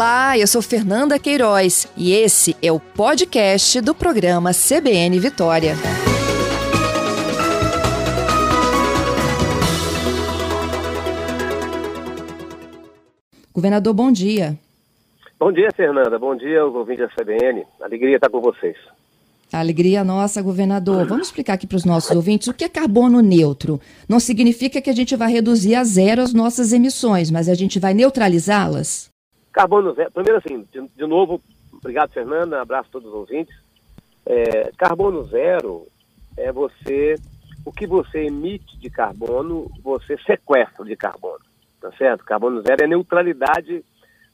Olá, eu sou Fernanda Queiroz e esse é o podcast do programa CBN Vitória. Governador, bom dia. Bom dia, Fernanda. Bom dia aos ouvintes da CBN. Alegria estar com vocês. Alegria nossa, governador. Vamos explicar aqui para os nossos ouvintes o que é carbono neutro. Não significa que a gente vai reduzir a zero as nossas emissões, mas a gente vai neutralizá-las? Carbono zero. Primeiro, assim, de, de, novo, obrigado, Fernanda. Abraço a todos os ouvintes. É, carbono zero é você. O que você emite de carbono, você sequestra de carbono. Tá certo? Carbono zero é neutralidade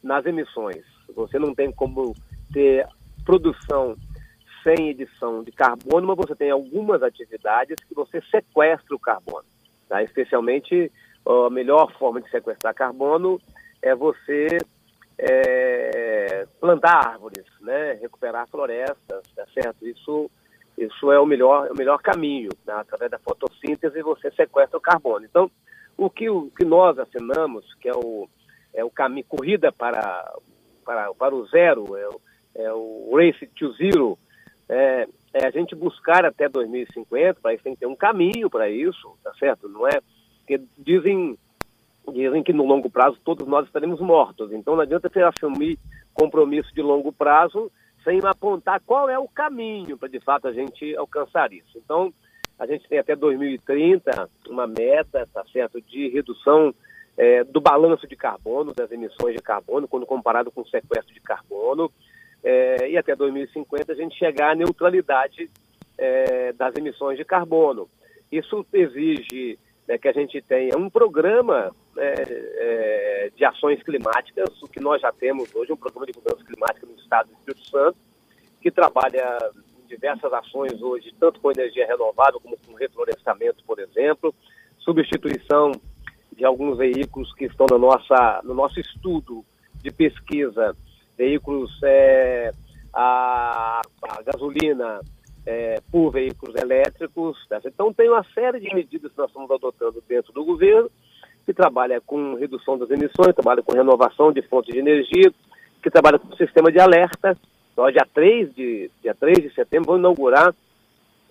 nas emissões. Você não tem como ter produção sem edição de carbono, mas você tem algumas atividades que você sequestra o carbono. Tá? Especialmente, a melhor forma de sequestrar carbono é você é, plantar árvores, né? recuperar florestas, tá certo? Isso, isso é o melhor, o melhor caminho. Né? Através da fotossíntese você sequestra o carbono. Então, o que, o que nós assinamos, que é o, é o caminho, corrida para, para, para o zero, é o, é o Race to Zero, é, é, a gente buscar até 2050, para isso tem que ter um caminho para isso, tá certo? Não é? Porque dizem dizem que no longo prazo todos nós estaremos mortos. Então não adianta você assumir compromisso de longo prazo sem apontar qual é o caminho para de fato a gente alcançar isso. Então a gente tem até 2030 uma meta, tá certo, de redução é, do balanço de carbono, das emissões de carbono, quando comparado com o sequestro de carbono. É, e até 2050 a gente chegar à neutralidade é, das emissões de carbono. Isso exige né, que a gente tenha um programa é, é, de ações climáticas, o que nós já temos hoje, um programa de mudança climática no estado do Espírito Santo, que trabalha em diversas ações hoje, tanto com energia renovável como com reflorestamento, por exemplo, substituição de alguns veículos que estão no, nossa, no nosso estudo de pesquisa, veículos é, a, a gasolina, é, por veículos elétricos. Tá? Então, tem uma série de medidas que nós estamos adotando dentro do governo, que trabalha com redução das emissões, trabalha com renovação de fontes de energia, que trabalha com sistema de alerta. Nós, dia 3 de, dia 3 de setembro, vamos inaugurar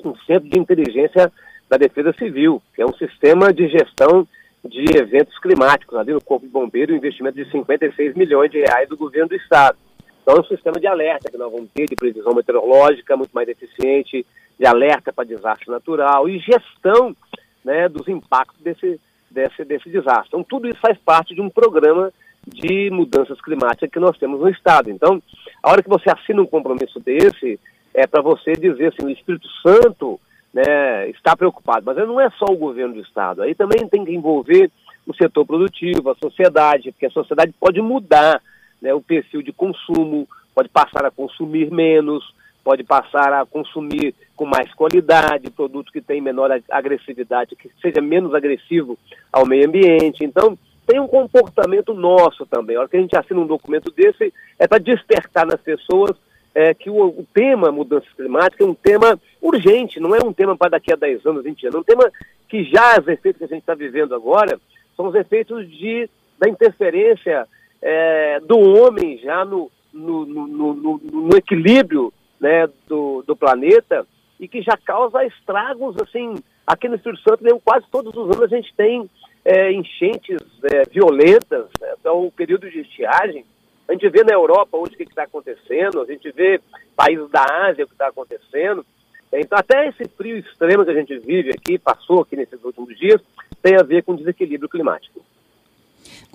um centro de inteligência da Defesa Civil, que é um sistema de gestão de eventos climáticos. Ali no Corpo de Bombeiro, um investimento de 56 milhões de reais do governo do Estado. Então, é um sistema de alerta que nós vamos ter, de previsão meteorológica muito mais eficiente, de alerta para desastre natural e gestão né, dos impactos desse, desse, desse desastre. Então, tudo isso faz parte de um programa de mudanças climáticas que nós temos no Estado. Então, a hora que você assina um compromisso desse, é para você dizer assim, o Espírito Santo né, está preocupado. Mas não é só o governo do Estado, aí também tem que envolver o setor produtivo, a sociedade, porque a sociedade pode mudar né, o perfil de consumo, pode passar a consumir menos, pode passar a consumir com mais qualidade, produto que tem menor agressividade, que seja menos agressivo ao meio ambiente. Então, tem um comportamento nosso também. A hora que a gente assina um documento desse, é para despertar nas pessoas é, que o, o, tema mudança climática é um tema urgente, não é um tema para daqui a 10 anos, 20 anos, é um tema que já os efeitos que a gente está vivendo agora são os efeitos de, da interferência é, do homem já no, no, no, no equilíbrio né, do, do, planeta e que já causa estragos, assim, aqui no Espírito Santo, mesmo, quase todos os anos a gente tem é, enchentes é, violentas, né, é o período de estiagem. A gente vê na Europa hoje o que está acontecendo, a gente vê países da Ásia o que está acontecendo. Então, até esse frio extremo que a gente vive aqui, passou aqui nesses últimos dias, tem a ver com desequilíbrio climático.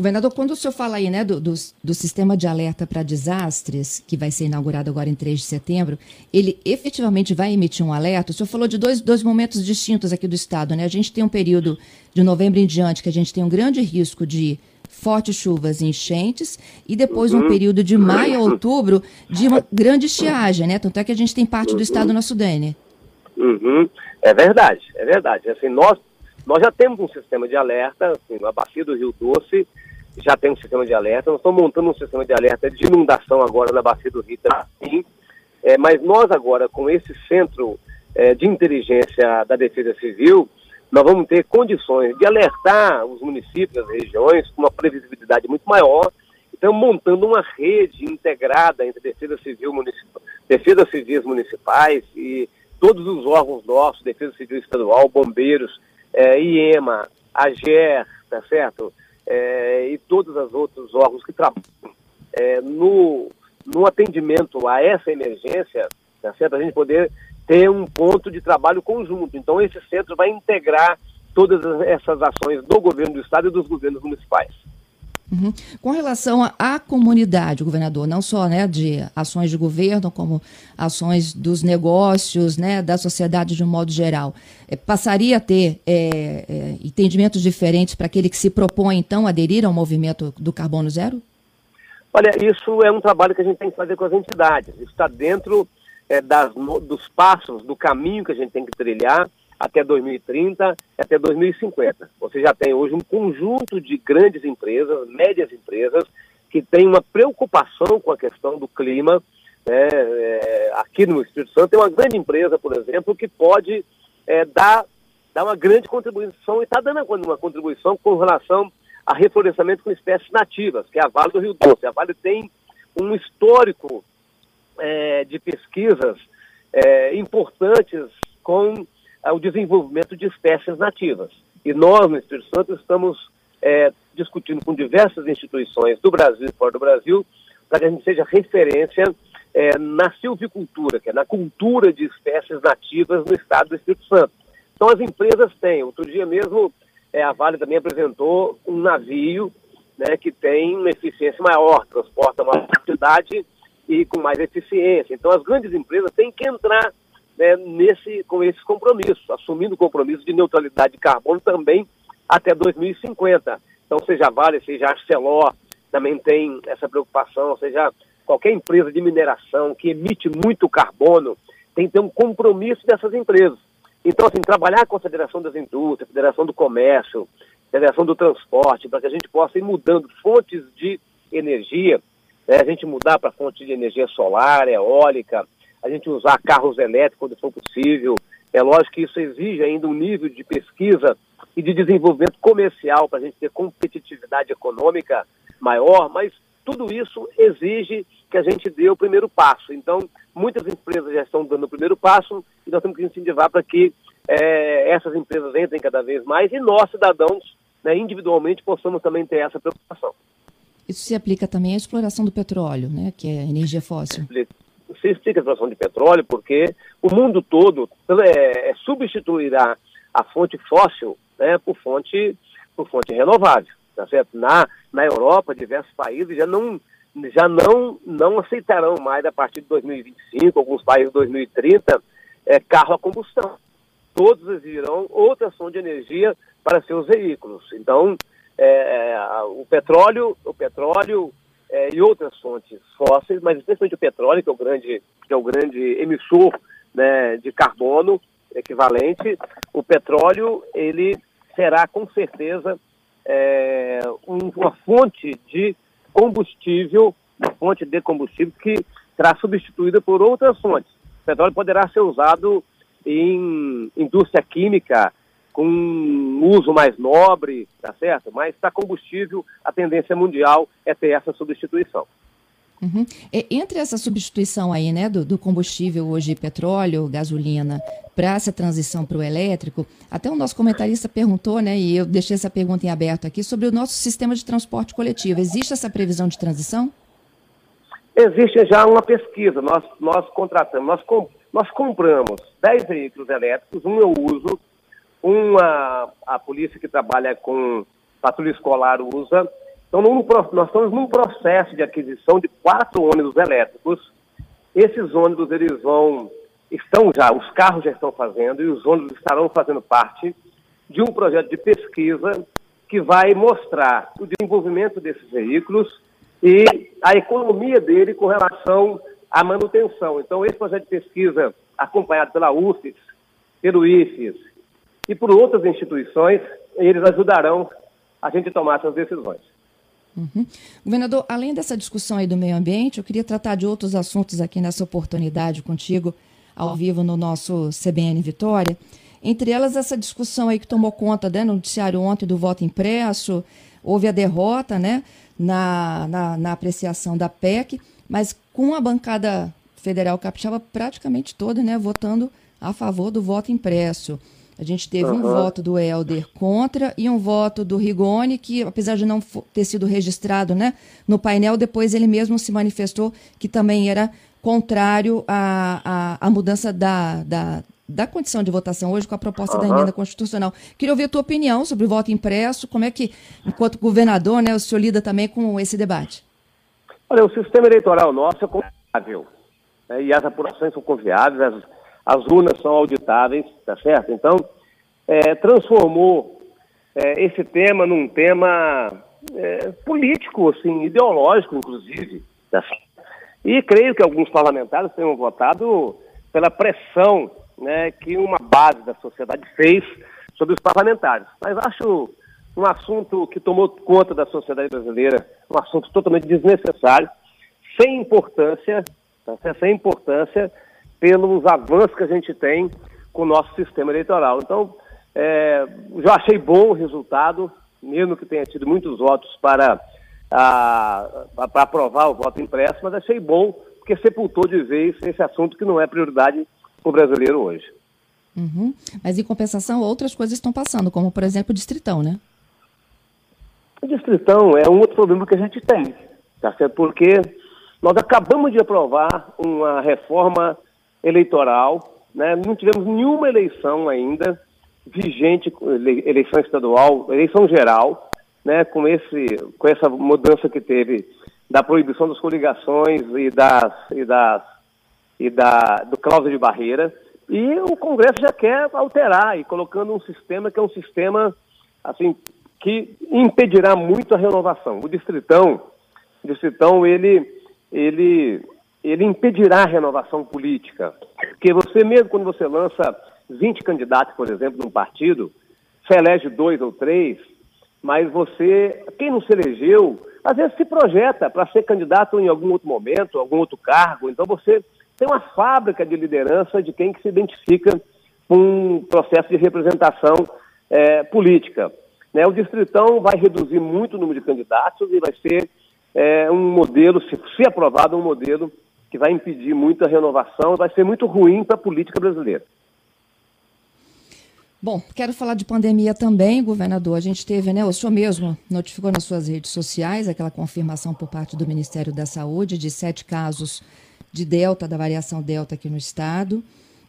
Governador, quando o senhor fala aí né, do, do, do sistema de alerta para desastres, que vai ser inaugurado agora em 3 de setembro, ele efetivamente vai emitir um alerta? O senhor falou de dois, dois momentos distintos aqui do Estado. Né? A gente tem um período de novembro em diante que a gente tem um grande risco de fortes chuvas e enchentes, e depois uhum. um período de maio a outubro de uma grande estiagem, né? Tanto é que a gente tem parte do estado no Sudene. Uhum. É verdade, é verdade. Assim, nós, nós já temos um sistema de alerta, assim, a bacia do Rio Doce já tem um sistema de alerta. Nós estamos montando um sistema de alerta de inundação agora na Bacia do Rio também. É, mas nós agora, com esse centro é, de inteligência da Defesa Civil, nós vamos ter condições de alertar os municípios, as regiões, com uma previsibilidade muito maior, estamos montando uma rede integrada entre defesa civil municipal, defesa civis municipais e todos os órgãos nossos, defesa civil estadual, bombeiros, é, IEMA, AGER, tá certo? É, e todos os outros órgãos que trabalham é, no, no atendimento a essa emergência, tá certo? A gente poder ter um ponto de trabalho conjunto. Então, esse centro vai integrar todas essas ações do governo do estado e dos governos municipais. Uhum. Com relação à comunidade, governador, não só né, de ações de governo, como ações dos negócios, né, da sociedade de um modo geral, é, passaria a ter é, é, entendimentos diferentes para aquele que se propõe, então, aderir ao movimento do carbono zero? Olha, isso é um trabalho que a gente tem que fazer com as entidades. Isso está dentro das, dos passos, do caminho que a gente tem que trilhar até 2030 e até 2050. Você já tem hoje um conjunto de grandes empresas, médias empresas, que têm uma preocupação com a questão do clima. Né? É, aqui no Espírito Santo tem uma grande empresa, por exemplo, que pode é, dar, dar uma grande contribuição e está dando uma contribuição com relação a reflorestamento com espécies nativas, que é a Vale do Rio Doce. A Vale tem um histórico é, de pesquisas é, importantes com ao desenvolvimento de espécies nativas. E nós, no Espírito Santo, estamos é, discutindo com diversas instituições do Brasil e fora do Brasil para que a gente seja referência é, na silvicultura, que é na cultura de espécies nativas no estado do Espírito Santo. Então as empresas têm. Outro dia mesmo é, a Vale também apresentou um navio né, que tem uma eficiência maior, transporta maior quantidade e com mais eficiência. Então as grandes empresas têm que entrar né, nesse, com esses compromissos, assumindo o compromisso de neutralidade de carbono também até 2050. Então, seja Vale, seja Arcelor, também tem essa preocupação, seja qualquer empresa de mineração que emite muito carbono, tem que ter um compromisso dessas empresas. Então, assim, trabalhar com a Federação das Indústrias, Federação do Comércio, Federação do Transporte, para que a gente possa ir mudando fontes de energia, né, a gente mudar para fontes de energia solar, eólica, a gente usar carros elétricos quando for possível. É lógico que isso exige ainda um nível de pesquisa e de desenvolvimento comercial para a gente ter competitividade econômica maior, mas tudo isso exige que a gente dê o primeiro passo. Então, muitas empresas já estão dando o primeiro passo e nós temos que incentivar para que é, essas empresas entrem cada vez mais e nós, cidadãos, né, individualmente, possamos também ter essa preocupação. Isso se aplica também à exploração do petróleo, né, que é energia fóssil se explica a situação de petróleo porque o mundo todo é, é, substituirá a fonte fóssil né, por fonte por fonte renovável, tá certo? Na, na Europa, diversos países já não já não não aceitarão mais a partir de 2025, alguns países de 2030, é, carro a combustão. Todos exigirão outra fonte de energia para seus veículos. Então, é, é o petróleo, o petróleo é, e outras fontes fósseis, mas especialmente o petróleo, que é o grande, que é o grande emissor né, de carbono equivalente, o petróleo ele será com certeza é, um, uma fonte de combustível, fonte de combustível que será substituída por outras fontes. O petróleo poderá ser usado em indústria química, com um uso mais nobre, tá certo? Mas para combustível, a tendência mundial é ter essa substituição. Uhum. entre essa substituição aí, né, do, do combustível hoje, petróleo, gasolina, para essa transição para o elétrico, até o nosso comentarista perguntou, né, e eu deixei essa pergunta em aberto aqui, sobre o nosso sistema de transporte coletivo. Existe essa previsão de transição? Existe já uma pesquisa. Nós, nós contratamos, nós, nós compramos 10 veículos elétricos, um eu uso, uma, a polícia que trabalha com patrulha escolar usa. Então, num, nós estamos num processo de aquisição de quatro ônibus elétricos. Esses ônibus, eles vão, estão já, os carros já estão fazendo e os ônibus estarão fazendo parte de um projeto de pesquisa que vai mostrar o desenvolvimento desses veículos e a economia dele com relação à manutenção. Então, esse projeto de pesquisa, acompanhado pela UFES, pelo IFES e por outras instituições, eles ajudarão a gente a tomar essas decisões. Uhum. Governador, além dessa discussão aí do meio ambiente, eu queria tratar de outros assuntos aqui nessa oportunidade contigo, ao vivo no nosso CBN Vitória. Entre elas, essa discussão aí que tomou conta né, no noticiário ontem do voto impresso, houve a derrota né, na, na, na apreciação da PEC, mas com a bancada federal capixaba praticamente toda, né, votando a favor do voto impresso. A gente teve uhum. um voto do Helder contra e um voto do Rigoni, que apesar de não ter sido registrado né, no painel, depois ele mesmo se manifestou que também era contrário à, à, à mudança da, da, da condição de votação hoje com a proposta uhum. da emenda constitucional. Queria ouvir a tua opinião sobre o voto impresso, como é que, enquanto governador, né, o senhor lida também com esse debate? Olha, o sistema eleitoral nosso é confiável, né, e as apurações são confiáveis, as, as urnas são auditáveis, tá certo? Então, é, transformou é, esse tema num tema é, político, assim, ideológico, inclusive, tá? E creio que alguns parlamentares tenham votado pela pressão né, que uma base da sociedade fez sobre os parlamentares. Mas acho um assunto que tomou conta da sociedade brasileira, um assunto totalmente desnecessário, sem importância, tá, sem importância pelos avanços que a gente tem com o nosso sistema eleitoral. Então, é, já achei bom o resultado, mesmo que tenha tido muitos votos para a, para aprovar o voto impresso, mas achei bom porque sepultou de vez esse assunto que não é prioridade para o brasileiro hoje. Uhum. Mas em compensação, outras coisas estão passando, como por exemplo o distritão, né? O distritão é um outro problema que a gente tem, tá certo? Porque nós acabamos de aprovar uma reforma eleitoral, né? não tivemos nenhuma eleição ainda vigente, eleição estadual, eleição geral, né, com, esse, com essa mudança que teve da proibição das coligações e, das, e, das, e da, do cláusula de barreira. E o Congresso já quer alterar e colocando um sistema que é um sistema assim que impedirá muito a renovação. O distritão, o distritão ele, ele, ele impedirá a renovação política. Porque você mesmo quando você lança 20 candidatos, por exemplo, num partido, você elege dois ou três, mas você, quem não se elegeu, às vezes se projeta para ser candidato em algum outro momento, algum outro cargo. Então você tem uma fábrica de liderança de quem que se identifica com um processo de representação é, política. Né? O distritão vai reduzir muito o número de candidatos e vai ser é, um modelo, se, se aprovado, um modelo que vai impedir muita renovação, vai ser muito ruim para a política brasileira. Bom, quero falar de pandemia também, governador. A gente teve, né? O senhor mesmo notificou nas suas redes sociais aquela confirmação por parte do Ministério da Saúde de sete casos de Delta, da variação Delta aqui no estado.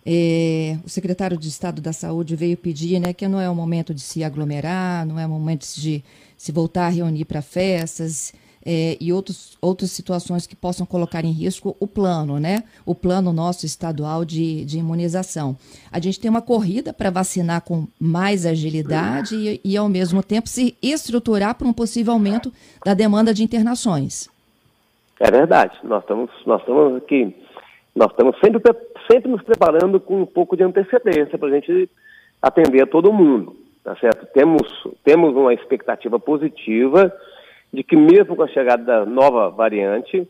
É, o secretário de Estado da Saúde veio pedir né, que não é o momento de se aglomerar, não é o momento de se voltar a reunir para festas é, e outros, outras situações que possam colocar em risco o plano, né? O plano nosso estadual de, de imunização. A gente tem uma corrida para vacinar com mais agilidade e, e, ao mesmo tempo, se estruturar para um possível aumento da demanda de internações. É verdade. Nós estamos, nós estamos aqui, nós estamos sempre, sempre nos preparando com um pouco de antecedência para a gente atender a todo mundo, tá certo? Temos, temos uma expectativa positiva de que mesmo com a chegada da nova variante,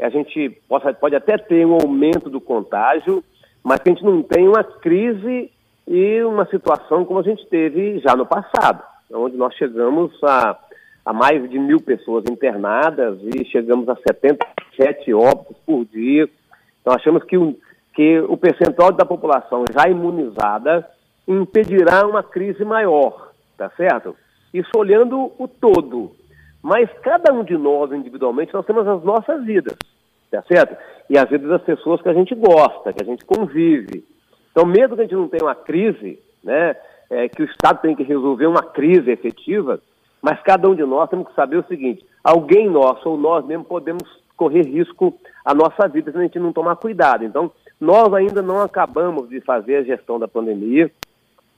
a gente possa, pode até ter um aumento do contágio, mas que a gente não tem uma crise e uma situação como a gente teve já no passado, onde nós chegamos a, a mais de mil pessoas internadas e chegamos a 77 óbitos por dia. Então achamos que o, que o percentual da população já imunizada impedirá uma crise maior, tá certo? Isso olhando o todo, mas cada um de nós, individualmente, nós temos as nossas vidas, tá certo? E as vidas das pessoas que a gente gosta, que a gente convive. Então, mesmo que a gente não tenha uma crise, né, é, que o Estado tem que resolver uma crise efetiva, mas cada um de nós temos que saber o seguinte: alguém nosso ou nós mesmo podemos correr risco à nossa vida se a gente não tomar cuidado. Então, nós ainda não acabamos de fazer a gestão da pandemia,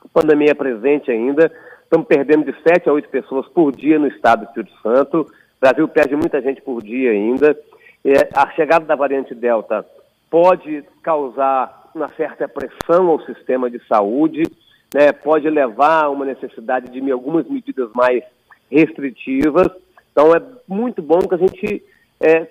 a pandemia é presente ainda, Estamos perdendo de 7 a 8 pessoas por dia no estado do Espírito Santo. O Brasil perde muita gente por dia ainda. É, a chegada da variante Delta pode causar uma certa pressão ao sistema de saúde, né, pode levar a uma necessidade de algumas medidas mais restritivas. Então é muito bom que a gente, é,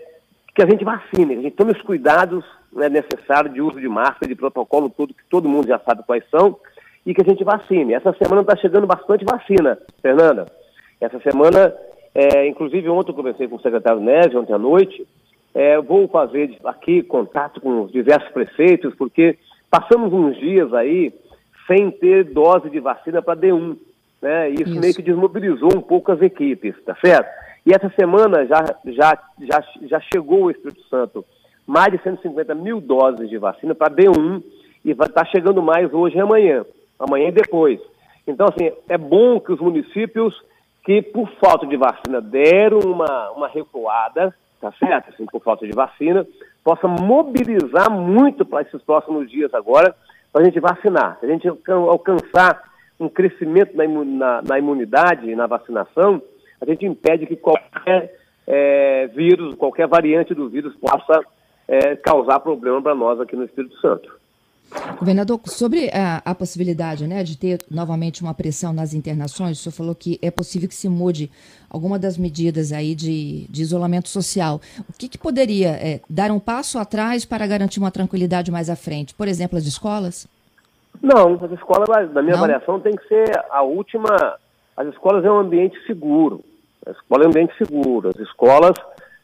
que a gente vacine, a gente tome os cuidados né, necessários de uso de máscara, de protocolo, tudo que todo mundo já sabe quais são, e que a gente vacine. Essa semana está chegando bastante vacina, Fernanda. Essa semana É, inclusive, ontem eu conversei com o secretário Neves, ontem à noite. É, vou fazer aqui contato com os diversos prefeitos, porque passamos uns dias aí sem ter dose de vacina para D1. Né? Isso, Isso, meio que desmobilizou um pouco as equipes, tá certo? E essa semana já, já, já, já chegou o Espírito Santo mais de 150 mil doses de vacina para B1 e vai estar tá chegando mais hoje e amanhã, amanhã e depois. Então, assim, é bom que os municípios que, por falta de vacina, deram uma, uma recuada, tá certo? Assim, por falta de vacina, possa mobilizar muito para esses próximos dias agora, para a gente vacinar. Se a gente alcançar um crescimento na, na, na imunidade e na vacinação, a gente impede que qualquer é, vírus, qualquer variante do vírus possa é, causar problema para nós aqui no Espírito Santo. Governador, sobre a, a, possibilidade né, de ter novamente uma pressão nas internações, o senhor falou que é possível que se mude alguma das medidas aí de, de isolamento social. O que, que poderia é, dar um passo atrás para garantir uma tranquilidade mais à frente? Por exemplo, as escolas? Não, as escolas, na minha Não? avaliação, tem que ser a última. As escolas é um ambiente seguro. A escola é um ambiente seguro. As escolas,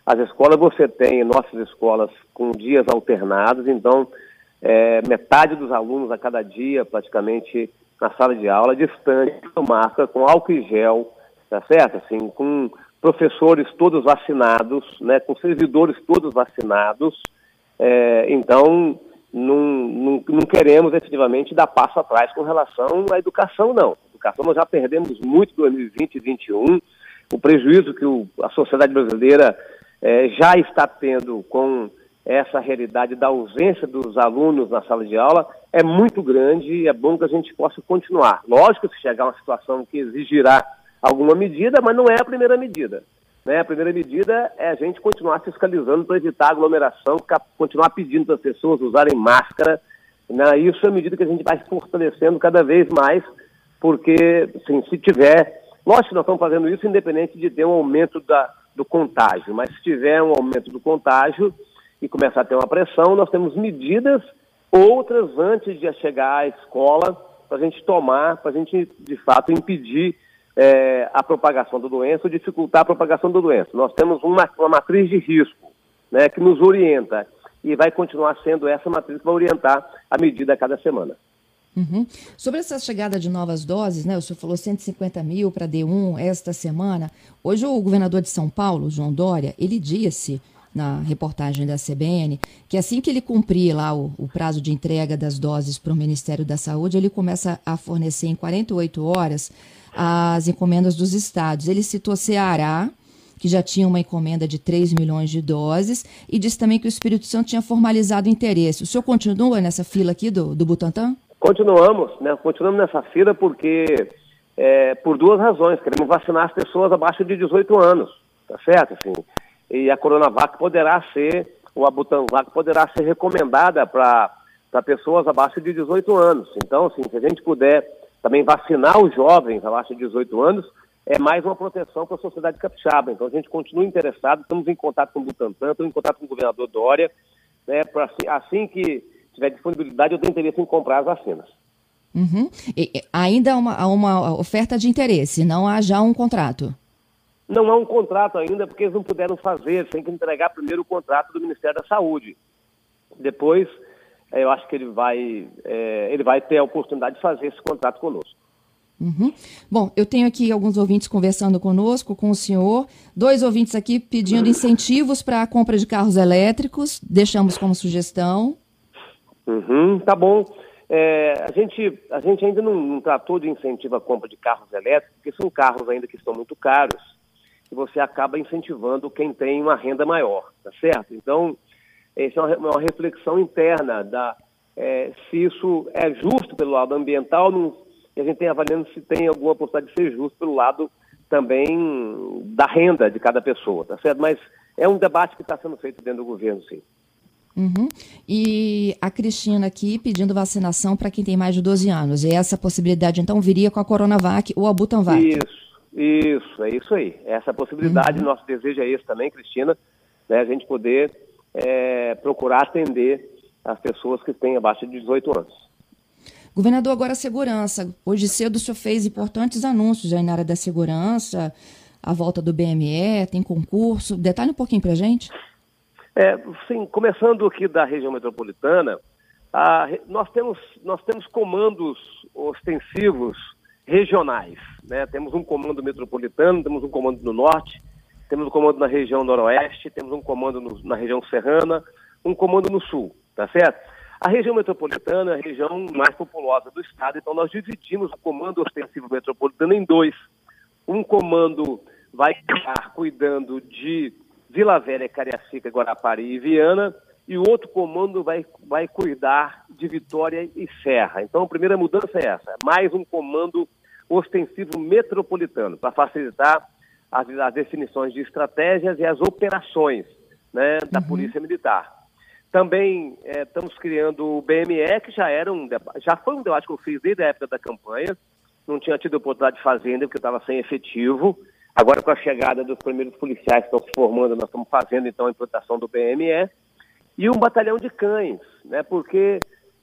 as escolas você tem, nossas escolas, com dias alternados, então é, metade dos alunos a cada dia, praticamente, na sala de aula, distante, com máscara, com álcool e gel, tá certo? Assim, com professores todos vacinados, né, com servidores todos vacinados. É, então, não, não, não, queremos efetivamente dar passo atrás com relação à educação, não. Educação nós já perdemos muito em 2020 e 2021. O prejuízo que o, a sociedade brasileira é, já está tendo com essa realidade da ausência dos alunos na sala de aula é muito grande e é bom que a gente possa continuar. Lógico que chegar uma situação que exigirá alguma medida, mas não é a primeira medida. Né? A primeira medida é a gente continuar fiscalizando para evitar aglomeração, continuar pedindo para as pessoas usarem máscara. Né? Isso é a medida que a gente vai fortalecendo cada vez mais, porque assim, se tiver. Lógico que nós estamos fazendo isso independente de ter um aumento da, do contágio, mas se tiver um aumento do contágio, e começar a ter uma pressão, nós temos medidas outras antes de chegar à escola para a gente tomar, para a gente, de fato, impedir é, a propagação da doença ou dificultar a propagação da doença. Nós temos uma, uma matriz de risco né, que nos orienta e vai continuar sendo essa matriz que vai orientar a medida a cada semana. Uhum. Sobre essa chegada de novas doses, né? O senhor falou 150 mil para D1 esta semana. Hoje o governador de São Paulo, João Dória, ele disse na reportagem da CBN, que assim que ele cumprir lá o, o prazo de entrega das doses para o Ministério da Saúde, ele começa a fornecer em 48 horas as encomendas dos estados. Ele citou Ceará, que já tinha uma encomenda de 3 milhões de doses, e disse também que o Espírito Santo tinha formalizado interesse. O senhor continua nessa fila aqui do, do Butantan? Continuamos, né? Continuamos nessa fila porque, é, por duas razões. Queremos vacinar as pessoas abaixo de 18 anos, tá certo? Assim, e a Coronavac poderá ser, ou a Butanvac poderá ser recomendada para pessoas abaixo de 18 anos. Então, assim, se a gente puder também vacinar os jovens abaixo de 18 anos, é mais uma proteção para a sociedade capixaba. Então, a gente continua interessado, estamos em contato com o Butantan, estamos em contato com o governador Dória, né, pra, assim, assim que tiver disponibilidade, eu tenho interesse em comprar as vacinas. Uhum. E, ainda há uma, uma oferta de interesse, não há já um contrato? Não há um contrato ainda, porque eles não puderam fazer, tem que entregar primeiro o contrato do Ministério da Saúde. Depois, eh, eu acho que ele vai, é, ele vai ter a oportunidade de fazer esse contrato conosco. Uhum. Bom, eu tenho aqui alguns ouvintes conversando conosco, com o senhor. Dois ouvintes aqui pedindo incentivos para a compra de carros elétricos. Deixamos como sugestão. Uhum, tá bom. É, a, gente, a gente ainda não, não tratou de incentivo à compra de carros elétricos, porque são carros ainda que estão muito caros que você acaba incentivando quem tem uma renda maior, tá certo? Então, essa é uma, uma reflexão interna da é, se isso é justo pelo lado ambiental, não, e a gente tem avaliando se tem alguma possibilidade de ser justo pelo lado também da renda de cada pessoa, tá certo? Mas é um debate que está sendo feito dentro do governo, sim. Uhum. E a Cristina aqui pedindo vacinação para quem tem mais de 12 anos. E essa possibilidade, então, viria com a Coronavac ou a Butanvac? Isso. Isso, é isso aí. Essa possibilidade, uhum. nosso desejo é esse também, Cristina, né, a gente poder é, procurar atender as pessoas que têm abaixo de 18 anos. Governador, agora a segurança. Hoje cedo o senhor fez importantes anúncios aí na área da segurança, a volta do BME, tem concurso? Detalhe um pouquinho para gente. É, sim, começando aqui da região metropolitana, a, nós, temos, nós temos comandos ostensivos regionais. Né? Temos um comando metropolitano, temos um comando no norte, temos um comando na região noroeste, temos um comando no, na região serrana, um comando no sul, tá certo? A região metropolitana é a região mais populosa do estado, então nós dividimos o comando ostensivo metropolitano em dois. Um comando vai estar cuidando de Vila Velha, Cariacica, Guarapari e Viana, e o outro comando vai, vai cuidar de Vitória e Serra. Então a primeira mudança é essa, mais um comando ostensivo metropolitano, para facilitar as, as, definições de estratégias e as operações né, da uhum. Polícia Militar. Também é, estamos criando o BME, que já era um já foi um debate que eu fiz desde a época da campanha. Não tinha tido oportunidade de fazer ainda, porque estava sem efetivo. Agora, com a chegada dos primeiros policiais que estão se formando, nós estamos fazendo então a implantação do BME. E um batalhão de cães, né? Porque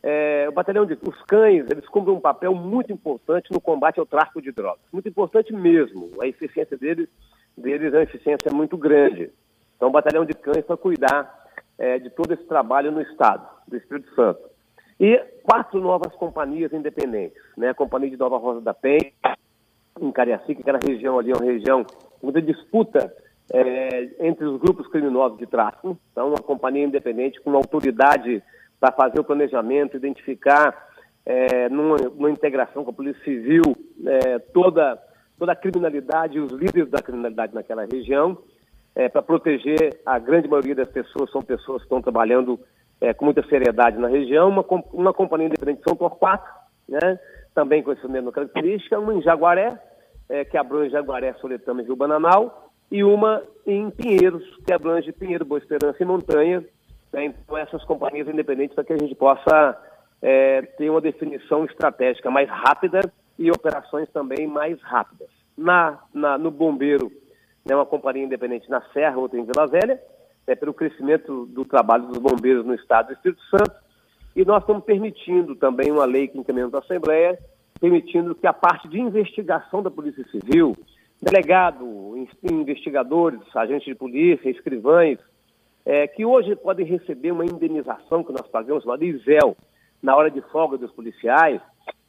é, o batalhão de os cães eles cumprem um papel muito importante no combate ao tráfico de drogas, muito importante mesmo. A eficiência deles, deles é uma eficiência muito grande. Então, o batalhão de cães para cuidar é, de todo esse trabalho no Estado, do Espírito Santo. E quatro novas companhias independentes, né? A Companhia de Nova Rosa da Penha, em Cariacica, aquela região ali é uma região muita disputa é, entre os grupos criminosos de tráfico. Então, uma companhia independente com autoridade para fazer o planejamento, identificar é, numa, numa, integração com a Polícia Civil é, toda, toda a criminalidade e os líderes da criminalidade naquela região é, para proteger a grande maioria das pessoas, são pessoas que estão trabalhando é, com muita seriedade na região, uma, uma companhia independente de São Torquato, né, também com essa mesma característica, uma em Jaguaré, é, que abrange Jaguaré, Soletama e Rio Bananal, e uma em Pinheiros, que abrange Pinheiro, Boa Esperança e Montanha. Né, então, essas companhias independentes para que a gente possa é, ter uma definição estratégica mais rápida e operações também mais rápidas. Na, na no bombeiro, né, uma companhia independente na Serra, outra em Vila Velha, né, pelo crescimento do trabalho dos bombeiros no estado do Espírito Santo. E nós estamos permitindo também uma lei que encaminhamos da Assembleia, permitindo que a parte de investigação da Polícia Civil, delegado, investigadores, agentes de polícia, escrivães, é, que hoje podem receber uma indenização que nós pagamos, chamada ISEL, na hora de folga dos policiais,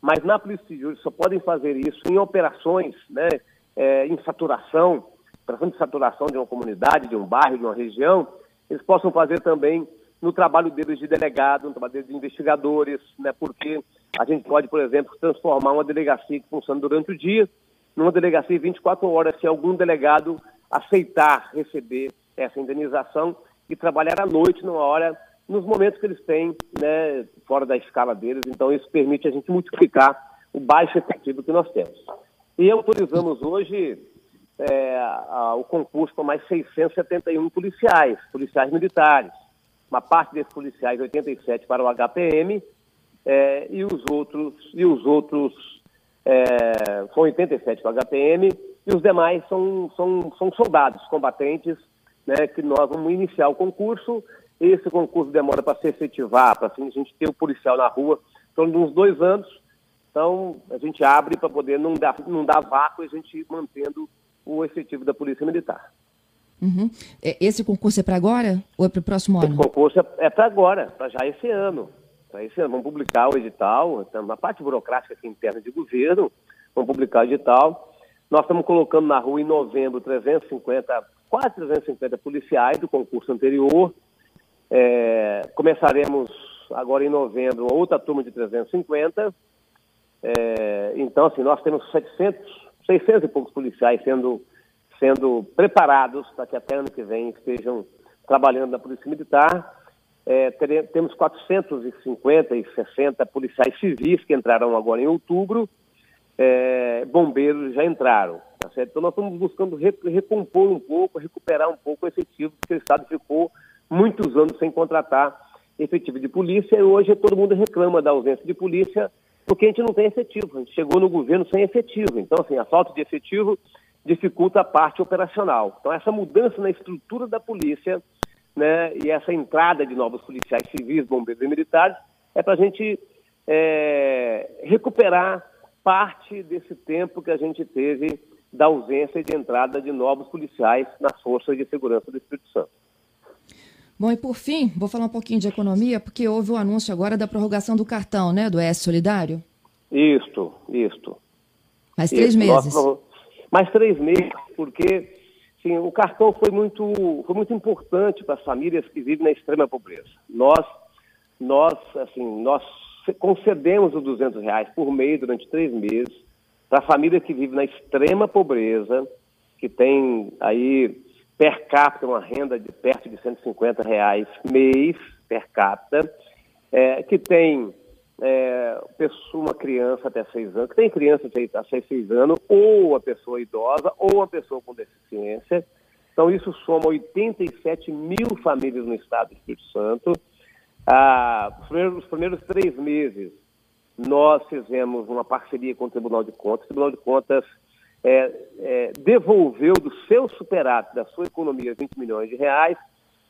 mas na Polícia Civil só podem fazer isso em operações, né, é, em saturação, operação de saturação de uma comunidade, de um bairro, de uma região, eles possam fazer também no trabalho deles de delegado, no trabalho deles de investigadores, né, porque a gente pode, por exemplo, transformar uma delegacia que funciona durante o dia numa delegacia 24 horas, se algum delegado aceitar receber essa indenização e trabalhar à noite, numa hora, nos momentos que eles têm, né, fora da escala deles. Então, isso permite a gente multiplicar o baixo efetivo que nós temos. E autorizamos hoje é, a, o concurso com mais 671 policiais, policiais militares. Uma parte desses policiais, 87 para o HPM, é, e os outros, e os outros é, são 87 para o HPM, e os demais são, são, são soldados, combatentes, né, que nós vamos iniciar o concurso. Esse concurso demora para se efetivar, para assim, a gente ter o policial na rua, em torno de uns dois anos. Então, a gente abre para poder não dar, não dar vácuo e a gente ir mantendo o efetivo da Polícia Militar. Uhum. Esse concurso é para agora ou é para o próximo ano? Esse concurso é, é para agora, para já esse ano. Para esse ano. Vamos publicar o edital, então, na parte burocrática aqui interna de governo, vamos publicar o edital. Nós estamos colocando na rua em novembro 350, quase 350 policiais do concurso anterior. É, começaremos agora em novembro outra turma de 350. É, então, assim, nós temos 700 600 e poucos policiais sendo, sendo preparados para que até ano que vem estejam trabalhando na Polícia Militar. É, temos 450 e 60 policiais civis que entrarão agora em outubro, é, bombeiros já entraram. Tá certo? Então nós estamos buscando re, recompor um pouco, recuperar um pouco o efetivo, porque o Estado ficou muitos anos sem contratar efetivo de polícia e hoje todo mundo reclama da ausência de polícia porque a gente não tem efetivo. A gente chegou no governo sem efetivo. Então, assim, a falta de efetivo dificulta a parte operacional. Então, essa mudança na estrutura da polícia né, e essa entrada de novos policiais civis, bombeiros e militares é para a gente é, recuperar parte desse tempo que a gente teve da ausência de entrada de novos policiais nas forças de segurança do Espírito Santo. Bom, e por fim, vou falar um pouquinho de economia, porque houve o anúncio agora da prorrogação do cartão, né, do S Solidário? Isto, isto. Mais três Isso, meses. nós- mais três meses, porque sim, o cartão foi muito, foi muito importante para as famílias que vivem na extrema pobreza. Nós, nós, assim, nós concedemos os 200 reais por mês durante três meses para a família que vive na extrema pobreza, que tem aí per capita uma renda de perto de 150 reais mês per capita, é, que tem é, uma criança até seis anos, que tem criança até seis anos, ou a pessoa idosa, ou uma pessoa com deficiência. Então, isso soma 87 mil famílias no estado do Espírito Santo. Ah, os, primeiros, os primeiros três meses, nós fizemos uma parceria com o Tribunal de Contas. O Tribunal de Contas é, é, devolveu do seu superávit, da sua economia, 20 milhões de reais,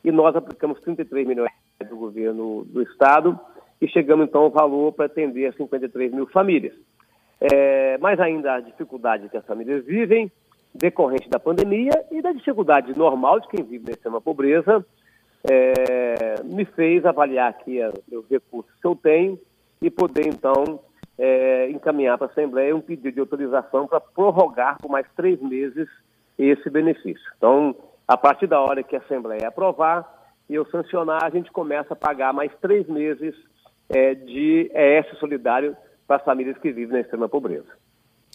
e nós aplicamos 33 milhões do governo do Estado, e chegamos então ao valor para atender 53 mil famílias. É, mas ainda a dificuldade que as famílias vivem, decorrente da pandemia e da dificuldade normal de quem vive na extrema pobreza, é, me fez avaliar aqui a, os recursos que eu tenho e poder então é, encaminhar para a Assembleia um pedido de autorização para prorrogar por mais três meses esse benefício. Então, a partir da hora que a Assembleia aprovar e eu sancionar, a gente começa a pagar mais três meses é, de ES solidário para as famílias que vivem na extrema pobreza.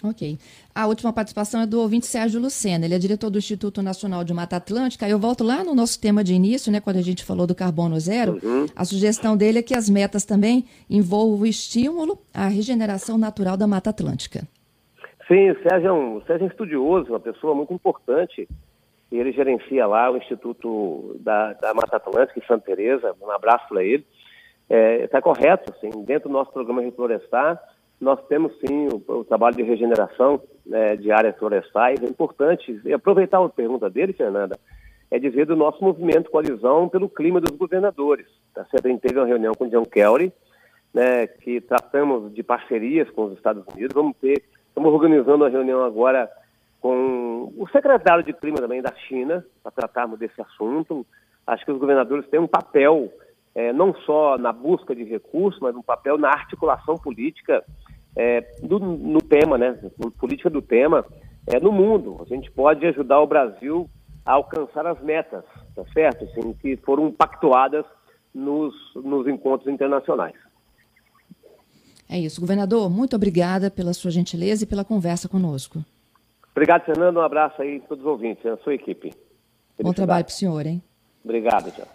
Ok. A última participação é do ouvinte Sérgio Lucena. Ele é diretor do Instituto Nacional de Mata Atlântica. Eu volto lá no nosso tema de início, né, quando a gente falou do carbono zero. Uhum. A sugestão dele é que as metas também envolvam o estímulo à regeneração natural da Mata Atlântica. Sim, o Sérgio é um, Sérgio é um estudioso, uma pessoa muito importante. Ele gerencia lá o Instituto da, da Mata Atlântica em Santa Teresa. Um abraço para ele. Está é, correto, sim. Dentro do nosso programa Reflorestar, nós temos sim o, o trabalho de regeneração né, de áreas florestais. É importante. E aproveitar a pergunta dele, Fernanda, é dizer do nosso movimento Coalizão pelo Clima dos Governadores. Tá certo? A gente teve uma reunião com o John Kelly, né, que tratamos de parcerias com os Estados Unidos. Vamos ter, estamos organizando uma reunião agora com o secretário de Clima também da China, para tratarmos desse assunto. Acho que os governadores têm um papel é, não só na busca de recursos, mas um papel na articulação política é, do, no tema, né? Política do tema é, no mundo. A gente pode ajudar o Brasil a alcançar as metas, tá certo? Assim, que foram pactuadas nos, nos encontros internacionais. É isso. Governador, muito obrigada pela sua gentileza e pela conversa conosco. Obrigado, Fernando. Um abraço aí a todos os ouvintes, a sua equipe. Bom trabalho para o senhor, hein? Obrigado, tchau.